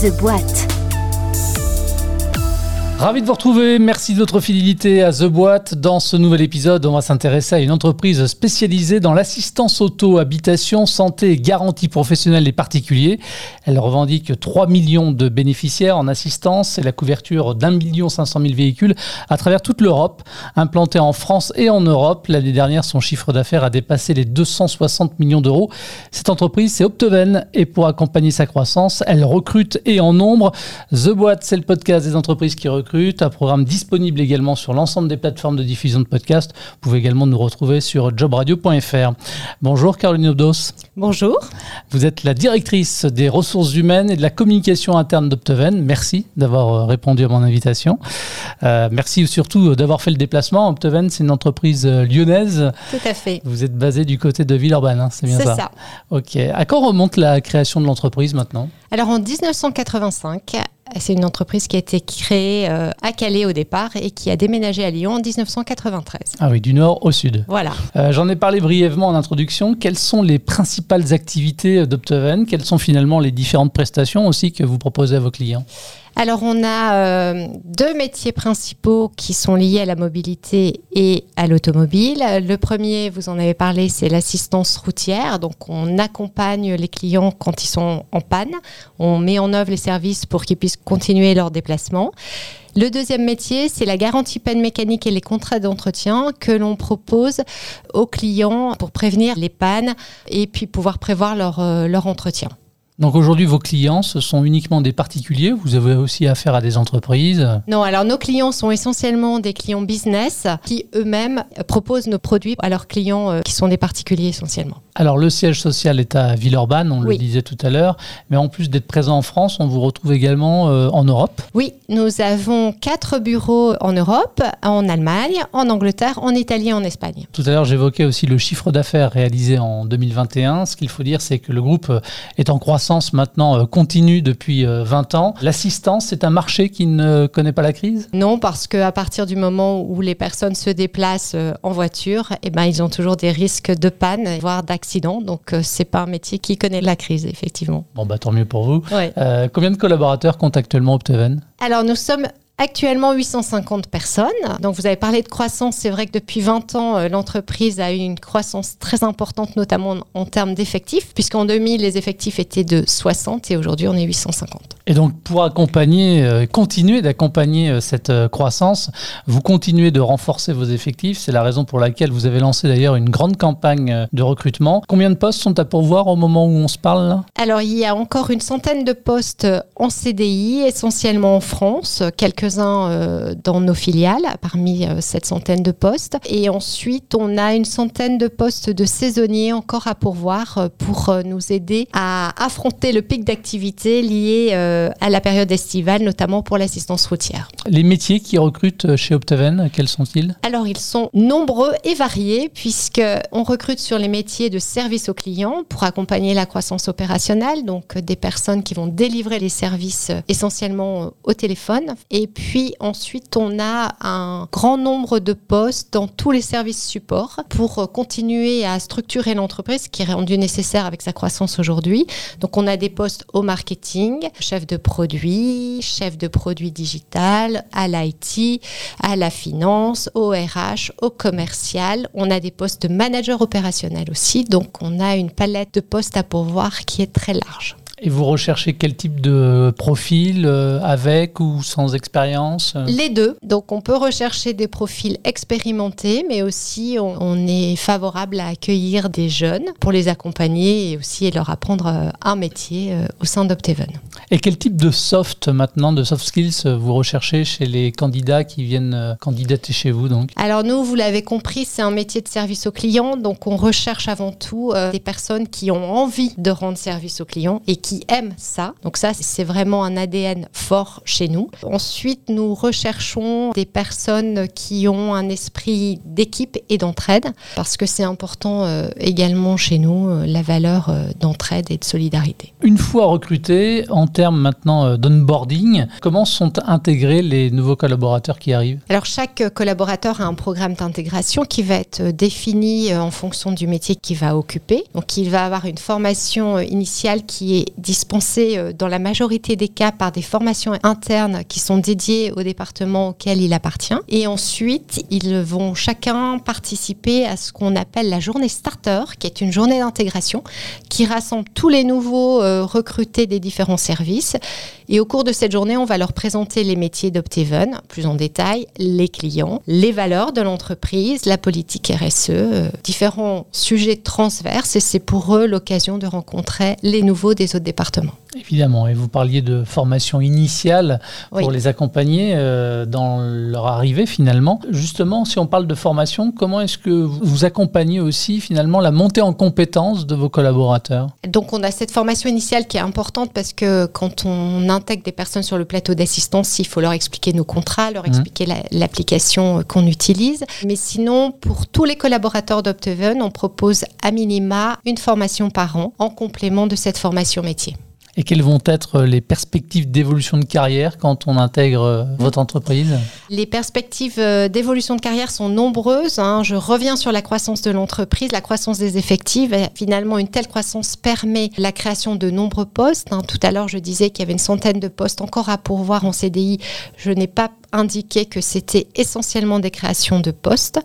The Boîte. Ravi de vous retrouver. Merci de votre fidélité à The Boîte. Dans ce nouvel épisode, on va s'intéresser à une entreprise spécialisée dans l'assistance auto, habitation, santé et garantie professionnelle des particuliers. Elle revendique 3 millions de bénéficiaires en assistance et la couverture d'un million 500 000 véhicules à travers toute l'Europe. Implantée en France et en Europe, l'année dernière, son chiffre d'affaires a dépassé les 260 millions d'euros. Cette entreprise, c'est Opteven et pour accompagner sa croissance, elle recrute et en nombre. The Boîte, c'est le podcast des entreprises qui recrutent un programme disponible également sur l'ensemble des plateformes de diffusion de podcasts. Vous pouvez également nous retrouver sur jobradio.fr. Bonjour Caroline Obdos. Bonjour. Vous êtes la directrice des ressources humaines et de la communication interne d'Opteven. Merci d'avoir euh, répondu à mon invitation. Euh, merci surtout d'avoir fait le déplacement. Opteven, c'est une entreprise euh, lyonnaise. Tout à fait. Vous êtes basé du côté de Villeurbanne, hein, c'est bien ça C'est ça. Ok. À quand remonte la création de l'entreprise maintenant? Alors en 1985, c'est une entreprise qui a été créée euh, à Calais au départ et qui a déménagé à Lyon en 1993. Ah oui, du nord au sud. Voilà. Euh, J'en ai parlé brièvement en introduction. Quelles sont les principales activités d'Opteven? Quelles sont finalement les différentes prestations aussi que vous proposez à vos clients? Alors on a euh, deux métiers principaux qui sont liés à la mobilité et à l'automobile. Le premier, vous en avez parlé, c'est l'assistance routière. Donc on accompagne les clients quand ils sont en panne. On met en œuvre les services pour qu'ils puissent continuer leur déplacement. Le deuxième métier, c'est la garantie panne mécanique et les contrats d'entretien que l'on propose aux clients pour prévenir les pannes et puis pouvoir prévoir leur, euh, leur entretien. Donc aujourd'hui, vos clients, ce sont uniquement des particuliers. Vous avez aussi affaire à des entreprises? Non, alors nos clients sont essentiellement des clients business qui eux-mêmes proposent nos produits à leurs clients euh, qui sont des particuliers essentiellement. Alors le siège social est à Villeurbanne, on Oui. le disait tout à l'heure. Mais en plus d'être présent en France, on vous retrouve également euh, en Europe. Oui, nous avons quatre bureaux en Europe, en Allemagne, en Angleterre, en Italie et en Espagne. Tout à l'heure, j'évoquais aussi le chiffre d'affaires réalisé en 2021. Ce qu'il faut dire, c'est que le groupe euh, est en croissance maintenant euh, continue depuis euh, 20 ans. L'assistance, c'est un marché qui ne connaît pas la crise? Non, parce qu'à partir du moment où les personnes se déplacent en voiture, eh ben, ils ont toujours des risques de panne, voire d'accident. Donc, euh, c'est pas un métier qui connaît la crise, effectivement. Bon, bah tant mieux pour vous. Ouais. Euh, combien de collaborateurs compte actuellement Opteven Alors, nous sommes actuellement 850 personnes. Donc, vous avez parlé de croissance. C'est vrai que depuis 20 ans, euh, l'entreprise a eu une croissance très importante, notamment en, termes d'effectifs, puisqu'en 2000, les effectifs étaient de 60 et aujourd'hui, on est 850. Et donc, pour accompagner, euh, continuer d'accompagner euh, cette croissance, vous continuez de renforcer vos effectifs. C'est la raison pour laquelle vous avez lancé d'ailleurs une grande campagne de recrutement. Combien de postes sont à pourvoir au moment où on se parle là? Alors, il y a encore une centaine de postes en CDI, essentiellement en France, quelques-uns euh, dans nos filiales, parmi euh, cette centaine de postes. Et ensuite, on a une centaine de postes de saisonniers encore à pourvoir euh, pour nous aider à affronter le pic d'activité lié à la période estivale, notamment pour l'assistance routière. Les métiers qui recrutent chez Opteven, quels sont-ils? Alors, ils sont nombreux et variés puisque on recrute sur les métiers de service aux clients pour accompagner la croissance opérationnelle, donc des personnes qui vont délivrer les services essentiellement au téléphone. Et puis ensuite, on a un grand nombre de postes dans tous les services supports pour euh, continuer à structurer l'entreprise qui est rendue nécessaire avec sa croissance aujourd'hui. Donc, on a des postes au marketing, chef de produit, chef de produit digital, à l'IT, à la finance, au RH, au commercial. On a des postes de manager opérationnel aussi. Donc, on a une palette de postes à pourvoir qui est très large. Et vous recherchez quel type de profil, euh, avec ou sans expérience euh Les deux. Donc, on peut rechercher des profils expérimentés, mais aussi on, on est favorable à accueillir des jeunes pour les accompagner et aussi leur apprendre euh, un métier au sein d'Opteven. Et quel type de soft maintenant, de soft skills, vous recherchez chez les candidats qui viennent candidater chez vous donc? Alors nous, vous l'avez compris, c'est un métier de service aux clients, donc on recherche avant tout euh, des personnes qui ont envie de rendre service aux clients et qui aiment ça. Donc ça, c'est vraiment un ADN fort chez nous. Ensuite, nous recherchons des personnes qui ont un esprit d'équipe et d'entraide, parce que c'est important euh, également chez nous, euh, la valeur euh, d'entraide et de solidarité. Une fois recrutés, en termes maintenant d'onboarding, comment sont intégrés les nouveaux collaborateurs qui arrivent? Alors chaque collaborateur a un programme d'intégration qui va être défini en fonction du métier qu'il va occuper. Donc il va avoir une formation initiale qui est dispensé euh, dans la majorité des cas par des formations internes qui sont dédiées au département auquel il appartient. Et ensuite, ils vont chacun participer à ce qu'on appelle la journée starter, qui est une journée d'intégration qui rassemble tous les nouveaux euh, recrutés des différents services. Et au cours de cette journée, on va leur présenter les métiers d'Opteven, plus en détail, les clients, les valeurs de l'entreprise, la politique RSE, euh, différents sujets transverses. Et c'est pour eux l'occasion de rencontrer les nouveaux des autres départements. Évidemment, et vous parliez de formation initiale pour les accompagner euh, dans leur arrivée finalement. Justement, si on parle de formation, comment est-ce que vous accompagnez aussi finalement la montée en compétences de vos collaborateurs? Donc on a cette formation initiale qui est importante parce que quand on des personnes sur le plateau d'assistance, il faut leur expliquer nos contrats, leur expliquer l'application qu'on utilise. Mais sinon, pour tous les collaborateurs d'Opteven, on propose à minima une formation par an en complément de cette formation métier. Et quelles vont être les perspectives d'évolution de carrière quand on intègre euh, votre entreprise? Les perspectives euh, d'évolution de carrière sont nombreuses. Hein. Je reviens sur la croissance de l'entreprise, la croissance des effectifs. finalement, une telle croissance permet la création de nombreux postes. Hein. Tout à l'heure, je disais qu'il y avait une centaine de postes encore à pourvoir en CDI. Je n'ai pas indiqué que c'était essentiellement des créations de postes.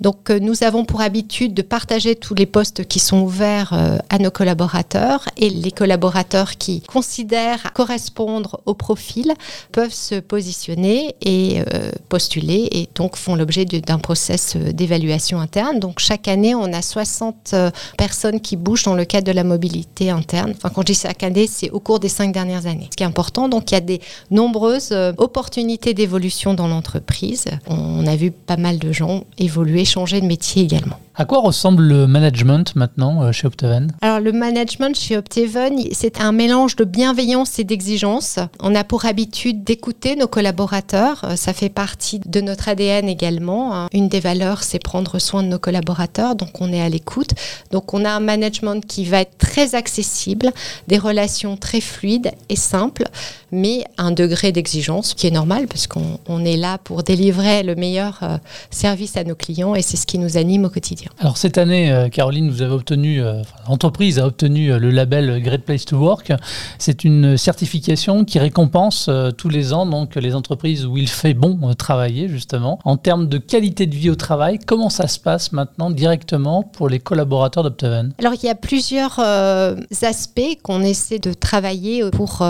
Donc euh, nous avons pour habitude de partager tous les postes qui sont ouverts euh, à nos collaborateurs et les collaborateurs qui considèrent correspondre au profil peuvent se positionner et euh, postuler et donc font l'objet d'un process d'évaluation interne. Donc chaque année, on a 60 personnes qui bougent dans le cadre de la mobilité interne. Enfin, quand je dis chaque année, c'est au cours des cinq dernières années. Ce qui est important, donc il y a des nombreuses opportunités d'évolution dans l'entreprise. On a vu pas mal de gens évoluer changer de métier également. À quoi ressemble le management maintenant euh, chez Opteven? Alors le management chez Opteven, c'est un mélange de bienveillance et d'exigence. On a pour habitude d'écouter nos collaborateurs. Euh, ça fait partie de notre ADN également. Hein. Une des valeurs, c'est prendre soin de nos collaborateurs. Donc on est à l'écoute. Donc on a un management qui va être très accessible, des relations très fluides et simples, mais un degré d'exigence qui est normal parce qu'on est là pour délivrer le meilleur euh, service à nos clients et c'est ce qui nous anime au quotidien. Alors cette année, euh, Caroline, vous avez obtenu, euh, l'entreprise a obtenu le label Great Place to Work. C'est une certification qui récompense tous les ans donc les entreprises où il fait bon travailler justement. En termes de qualité de vie au travail, comment ça se passe maintenant directement pour les collaborateurs d'Opteven Alors il y a plusieurs aspects qu'on essaie de travailler pour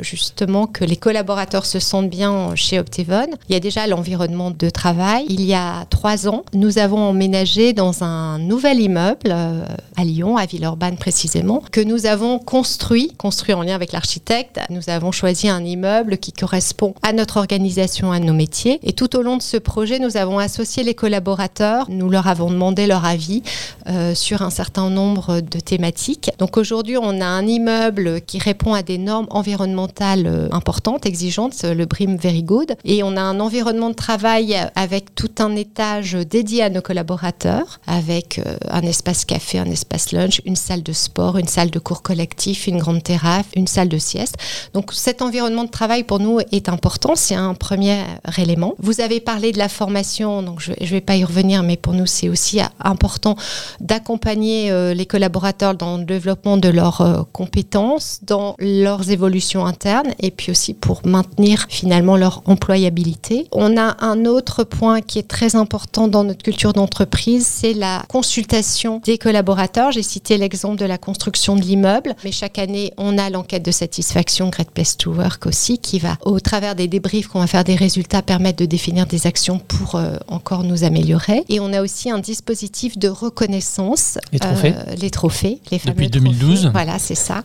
justement que les collaborateurs se sentent bien chez Opteven. Il y a déjà l'environnement de travail. Il y a trois ans, nous avons emménagé dans un nouvel immeuble euh, à Lyon, à Villeurbanne précisément, que nous avons construit, construit en lien avec l'architecte. Nous avons choisi un immeuble qui correspond à notre organisation, à nos métiers. Et tout au long de ce projet, nous avons associé les collaborateurs. Nous leur avons demandé leur avis euh, sur un certain nombre de thématiques. Donc aujourd'hui, on a un immeuble qui répond à des normes environnementales euh, importantes, exigeantes, le BRIM Very Good. Et on a un environnement de travail avec tout un étage dédié à nos collaborateurs avec euh, un espace café, un espace lunch, une salle de sport, une salle de cours collectif, une grande terrasse, une salle de sieste. Donc cet environnement de travail pour nous est important, c'est un premier Vous avez parlé de la formation, donc je ne vais pas y revenir, mais pour nous c'est aussi important d'accompagner euh, les collaborateurs dans le développement de leurs euh, compétences, dans leurs évolutions internes et puis aussi pour maintenir finalement leur employabilité. On a un autre point qui est très important dans notre culture d'entreprise, c'est la consultation des collaborateurs. J'ai cité l'exemple de la construction de l'immeuble, mais chaque année, on a l'enquête de satisfaction Great Place to Work aussi, qui va, au travers des débriefs qu'on va faire des résultats, permettre de définir des actions pour euh, encore nous améliorer. Et on a aussi un dispositif de reconnaissance. Les trophées. Euh, les trophées, les fameux Depuis 2012. Voilà, c'est ça.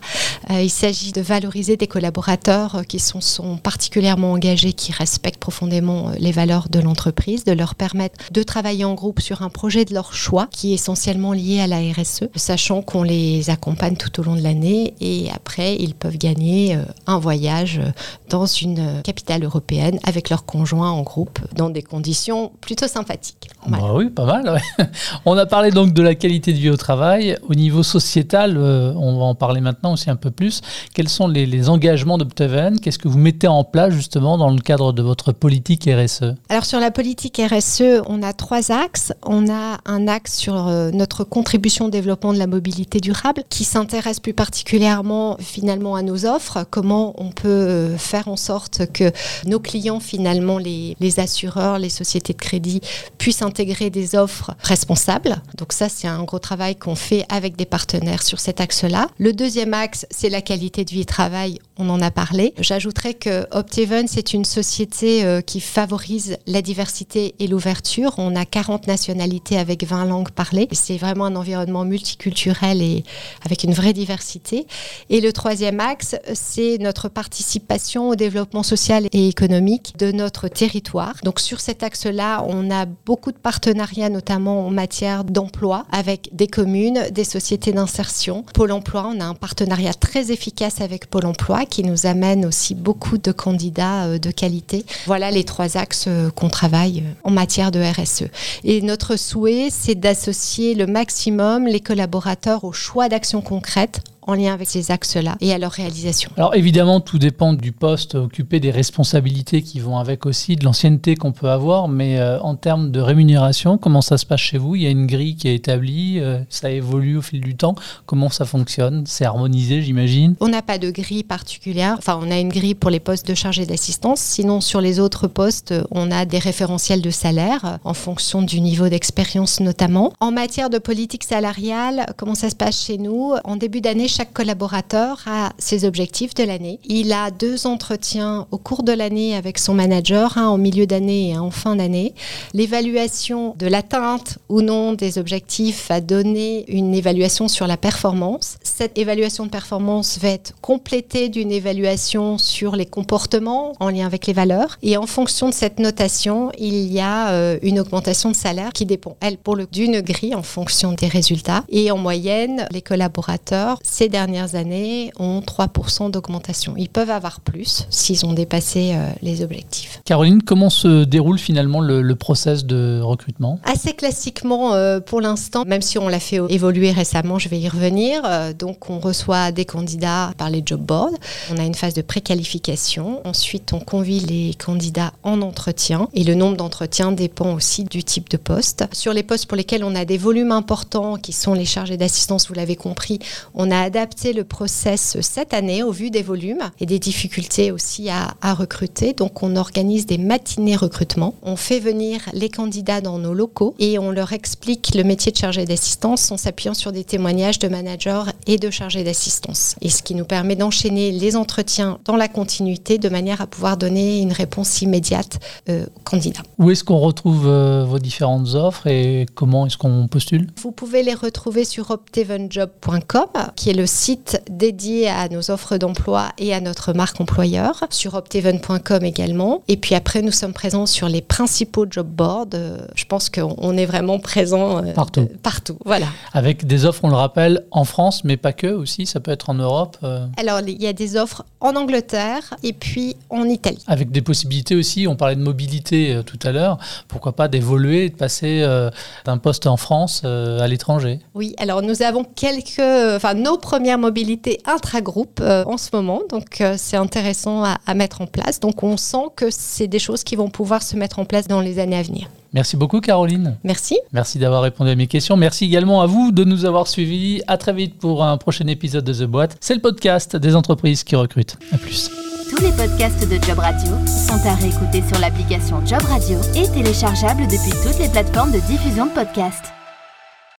Euh, il s'agit de valoriser des collaborateurs qui sont, sont particulièrement engagés, qui respectent profondément les valeurs de l'entreprise, de leur permettre de travailler en groupe sur un projet de leur choix qui est essentiellement lié à la RSE, sachant qu'on les accompagne tout au long de l'année et après ils peuvent gagner un voyage dans une capitale européenne avec leurs en groupe dans des conditions plutôt sympathiques. Bah oui, pas mal. On a parlé donc de la qualité de vie au travail. Au niveau sociétal, euh, on va en parler maintenant aussi un peu plus. Quels sont les, les engagements d'Opteven? Qu'est-ce que vous mettez en place justement dans le cadre de votre votre politique RSE Alors sur la politique RSE, on a trois axes. On a un axe sur euh, notre contribution au développement de la mobilité durable qui s'intéresse plus particulièrement finalement à nos offres, comment on peut euh, faire en sorte que nos clients finalement, les, assureurs, les sociétés de crédit puissent intégrer des offres responsables. Donc ça, c'est un gros travail qu'on fait avec des partenaires sur cet axe-là. Le deuxième axe, c'est la qualité de vie et travail. On en a parlé. J'ajouterais que Optiven, c'est une société euh, qui favorise la diversité et l'ouverture. On a 40 nationalités avec 20 langues parlées. C'est vraiment un environnement multiculturel et avec une vraie diversité. Et le troisième axe, c'est notre participation au développement social et économique de notre territoire. Donc sur cet axe-là, on a beaucoup de partenariats, notamment en matière d'emploi, avec des communes, des sociétés d'insertion. Pôle emploi, on a un partenariat très efficace avec Pôle emploi qui nous amène aussi beaucoup de candidats euh, de qualité. Voilà les trois axes euh, qu'on travaille euh, en matière de RSE. Et notre souhait, c'est d'associer le maximum les collaborateurs au choix d'actions concrètes en lien avec ces axes-là et à leur réalisation. Alors évidemment, tout dépend du poste occupé, des responsabilités qui vont avec aussi, de l'ancienneté qu'on peut avoir, mais euh, en termes de rémunération, comment ça se passe chez vous? Il y a une grille qui est établie, euh, ça évolue au fil du temps, comment ça fonctionne? C'est harmonisé, j'imagine? On n'a pas de grille particulière, enfin on a une grille pour les postes de chargé d'assistance, sinon sur les autres postes, on a des référentiels de salaire en fonction du niveau d'expérience notamment. En matière de politique salariale, comment ça se passe chez nous? En début d'année, chaque collaborateur a ses objectifs de l'année. Il a deux entretiens au cours de l'année avec son manager, un en milieu d'année et un en fin d'année. L'évaluation de l'atteinte ou non des objectifs va donner une évaluation sur la performance. Cette évaluation de performance va être complétée d'une évaluation sur les comportements en lien avec les valeurs. Et en fonction de cette notation, il y a euh, une augmentation de salaire qui dépend, elle, pour le d'une grille en fonction des résultats. Et en moyenne, les collaborateurs, ces dernières années ont 3% d'augmentation. Ils peuvent avoir plus s'ils ont dépassé euh, les objectifs. Caroline, comment se déroule finalement le, le process de recrutement? Assez classiquement euh, pour l'instant, même si on l'a fait évoluer récemment, je vais y revenir. Euh, donc on reçoit des candidats par les job boards. On a une phase de préqualification. Ensuite, on convie les candidats en entretien et le nombre d'entretiens dépend aussi du type de poste. Sur les postes pour lesquels on a des volumes importants, qui sont les chargés d'assistance, vous l'avez compris, on a adapté le process cette année au vu des volumes et des difficultés aussi à, à recruter. Donc on organise des matinées recrutement. On fait venir les candidats dans nos locaux et on leur explique le métier de chargé d'assistance en s'appuyant sur des témoignages de managers et de chargés d'assistance. Et ce qui nous permet d'enchaîner les entretiens dans la continuité de manière à pouvoir donner une réponse immédiate euh, aux candidats. Où est-ce qu'on retrouve euh, vos différentes offres et comment est-ce qu'on postule? Vous pouvez les retrouver sur optevenjob.com qui est le site dédié à nos offres d'emploi et à notre marque employeur, sur opteven.com également. Et puis après, nous sommes présents sur les principaux job boards. Euh, je pense qu'on est vraiment présent euh, Partout. partout. Voilà. Avec des offres, on le rappelle, en France, mais pas que aussi, ça peut être en Europe. euh, Alors, il y a des offres en Angleterre et puis en Italie. avec des possibilités aussi, on parlait de mobilité euh, tout à l'heure, pourquoi pas d'évoluer, de passer euh, d'un poste en France euh, à l'étranger? Oui, alors nous avons quelques, enfin nos premières mobilités intra-groupe euh, en ce moment, donc euh, c'est intéressant à, à mettre en place. Donc on sent que c'est des choses qui vont pouvoir se mettre en place dans les années à venir. Merci beaucoup Caroline. Merci. Merci d'avoir répondu à mes questions. Merci également à vous de nous avoir suivis. À très vite pour un prochain épisode de The Boîte. C'est le podcast des entreprises qui recrutent. À plus. Tous les podcasts de Job Radio sont à réécouter sur l'application Job Radio et téléchargeables depuis toutes les plateformes de diffusion de podcasts.